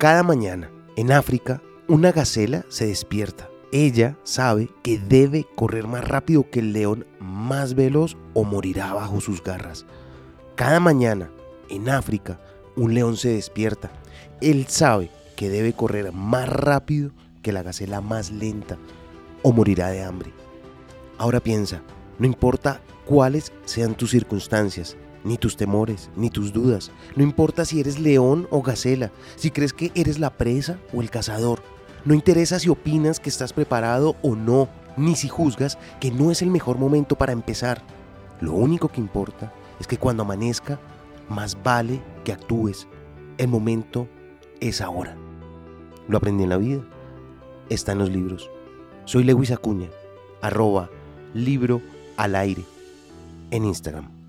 Cada mañana, en África, una gacela se despierta. Ella sabe que debe correr más rápido que el león más veloz o morirá bajo sus garras. Cada mañana, en África, un león se despierta. Él sabe que debe correr más rápido que la gacela más lenta o morirá de hambre. Ahora piensa, no importa cuáles sean tus circunstancias, ni tus temores, ni tus dudas, no importa si eres león o gacela, si crees que eres la presa o el cazador, no interesa si opinas que estás preparado o no, ni si juzgas que no es el mejor momento para empezar. Lo único que importa es que cuando amanezca, más vale que actúes. El momento es ahora. Lo aprendí en la vida. Está en los libros. Soy Lewis Acuña, arroba libro al aire en Instagram.